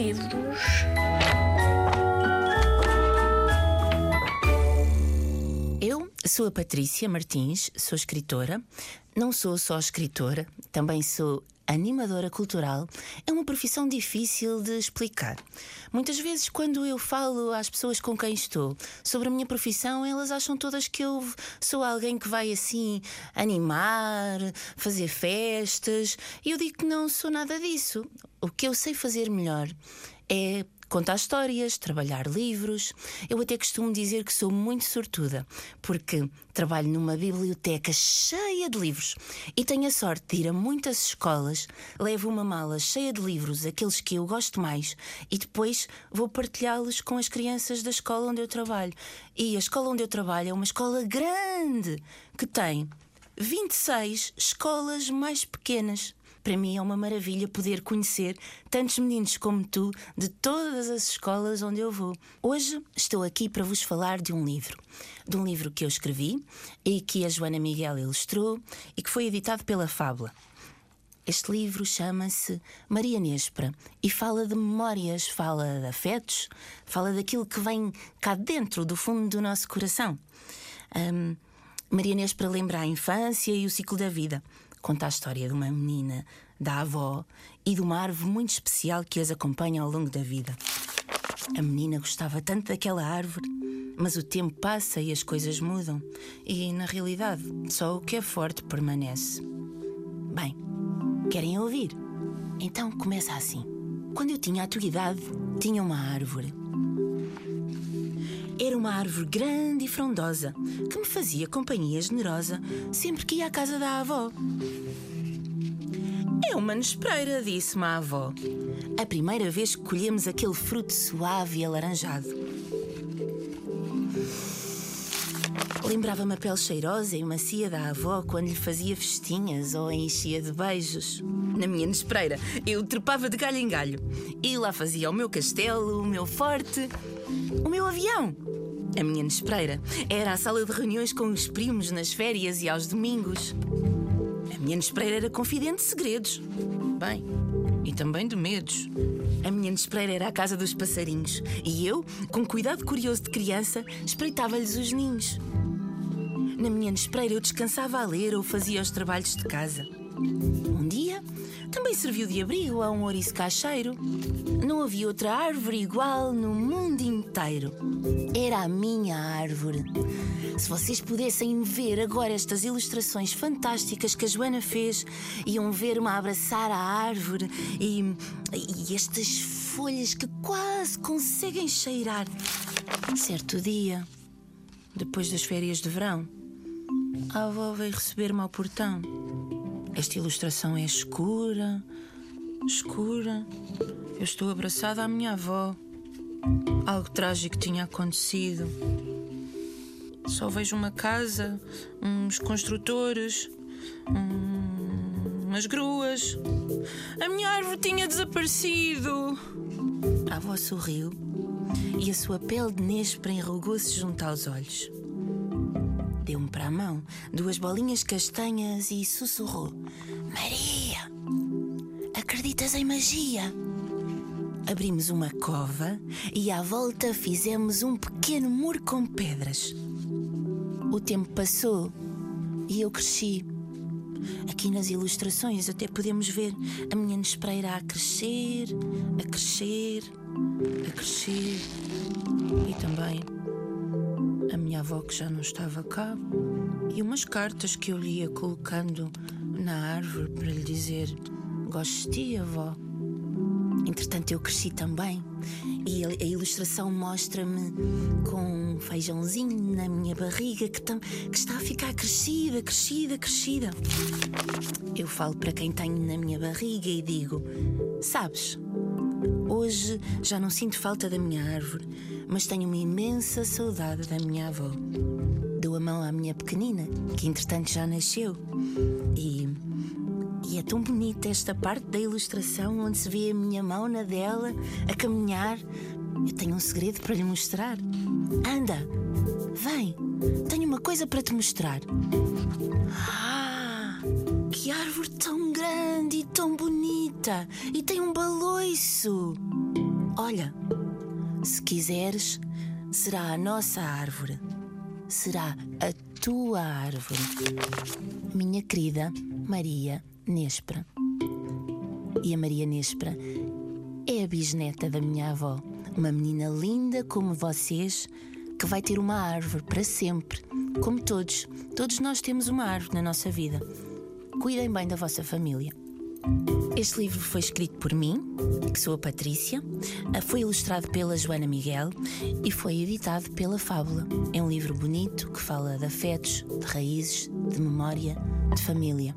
livros. Sou a Patrícia Martins, sou escritora. Não sou só escritora, também sou animadora cultural. É uma profissão difícil de explicar. Muitas vezes, quando eu falo às pessoas com quem estou sobre a minha profissão, elas acham todas que eu sou alguém que vai assim animar, fazer festas. E eu digo que não sou nada disso. O que eu sei fazer melhor é contar histórias, trabalhar livros. Eu até costumo dizer que sou muito sortuda, porque trabalho numa biblioteca cheia de livros e tenho a sorte de ir a muitas escolas, levo uma mala cheia de livros, aqueles que eu gosto mais, e depois vou partilhá-los com as crianças da escola onde eu trabalho. E a escola onde eu trabalho é uma escola grande que tem 26 escolas mais pequenas. Para mim é uma maravilha poder conhecer tantos meninos como tu de todas as escolas onde eu vou. Hoje estou aqui para vos falar de um livro. De um livro que eu escrevi e que a Joana Miguel ilustrou e que foi editado pela Fábula. Este livro chama-se Maria Nespra e fala de memórias, fala de afetos, fala daquilo que vem cá dentro, do fundo do nosso coração. Um, Maria Nespra lembra a infância e o ciclo da vida conta a história de uma menina, da avó e de uma árvore muito especial que as acompanha ao longo da vida. A menina gostava tanto daquela árvore, mas o tempo passa e as coisas mudam, e na realidade só o que é forte permanece. Bem, querem ouvir? Então começa assim. Quando eu tinha a tua idade, tinha uma árvore. Era uma árvore grande e frondosa que me fazia companhia generosa sempre que ia à casa da avó. É uma nespreira, disse-me a avó. A primeira vez que colhemos aquele fruto suave e alaranjado. Lembrava-me a pele cheirosa e macia da avó quando lhe fazia festinhas ou a enchia de beijos. Na minha nespreira, eu trepava de galho em galho e lá fazia o meu castelo, o meu forte, o meu avião. A minha nespreira era a sala de reuniões com os primos nas férias e aos domingos. A minha nespreira era confidente de segredos. Bem, e também de medos. A minha nespreira era a casa dos passarinhos e eu, com cuidado curioso de criança, espreitava-lhes os ninhos. Na minha nespreira eu descansava a ler ou fazia os trabalhos de casa. Um dia também serviu de abrigo a um ouriço cacheiro. Não havia outra árvore igual no mundo inteiro. Era a minha árvore. Se vocês pudessem ver agora estas ilustrações fantásticas que a Joana fez, iam ver-me abraçar a árvore e, e estas folhas que quase conseguem cheirar. Certo dia, depois das férias de verão, a avó veio receber-me ao portão. Esta ilustração é escura, escura. Eu estou abraçada à minha avó. Algo trágico tinha acontecido. Só vejo uma casa, uns construtores, um, umas gruas. A minha árvore tinha desaparecido. A avó sorriu e a sua pele de nespra enrugou-se junto aos olhos deu-me para a mão duas bolinhas castanhas e sussurrou: Maria, acreditas em magia? Abrimos uma cova e à volta fizemos um pequeno muro com pedras. O tempo passou e eu cresci. Aqui nas ilustrações até podemos ver a minha nespreira a crescer, a crescer, a crescer e também a minha avó que já não estava cá e umas cartas que eu lhe ia colocando na árvore para lhe dizer: Gosto de ti, avó. Entretanto, eu cresci também e a ilustração mostra-me com um feijãozinho na minha barriga que, que está a ficar crescida, crescida, crescida. Eu falo para quem tenho na minha barriga e digo: Sabes, hoje já não sinto falta da minha árvore mas tenho uma imensa saudade da minha avó. Dou a mão à minha pequenina, que entretanto já nasceu. E, e é tão bonita esta parte da ilustração onde se vê a minha mão na dela a caminhar. Eu tenho um segredo para lhe mostrar. Anda, vem, tenho uma coisa para te mostrar. Ah, que árvore tão grande e tão bonita! E tem um baloiço! Olha, se quiseres, será a nossa árvore. Será a tua árvore. Minha querida Maria Nespra. E a Maria Nespra é a bisneta da minha avó, uma menina linda como vocês, que vai ter uma árvore para sempre, como todos. Todos nós temos uma árvore na nossa vida. Cuidem bem da vossa família. Este livro foi escrito por mim, que sou a Patrícia, foi ilustrado pela Joana Miguel e foi editado pela Fábula. É um livro bonito que fala de afetos, de raízes, de memória, de família.